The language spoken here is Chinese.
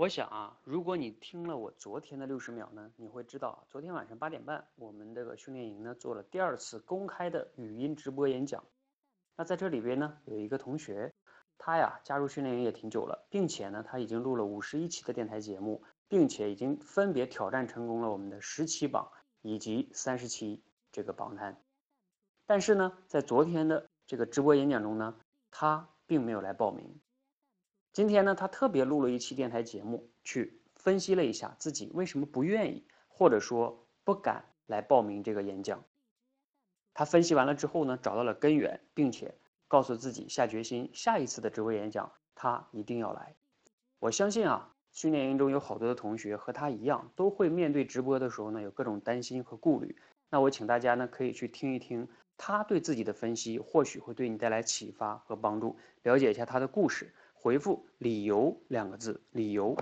我想啊，如果你听了我昨天的六十秒呢，你会知道，昨天晚上八点半，我们这个训练营呢做了第二次公开的语音直播演讲。那在这里边呢，有一个同学，他呀加入训练营也挺久了，并且呢他已经录了五十一期的电台节目，并且已经分别挑战成功了我们的十期榜以及三十期这个榜单。但是呢，在昨天的这个直播演讲中呢，他并没有来报名。今天呢，他特别录了一期电台节目，去分析了一下自己为什么不愿意，或者说不敢来报名这个演讲。他分析完了之后呢，找到了根源，并且告诉自己下决心，下一次的直播演讲他一定要来。我相信啊，训练营中有好多的同学和他一样，都会面对直播的时候呢，有各种担心和顾虑。那我请大家呢，可以去听一听他对自己的分析，或许会对你带来启发和帮助，了解一下他的故事。回复“理由”两个字，理由。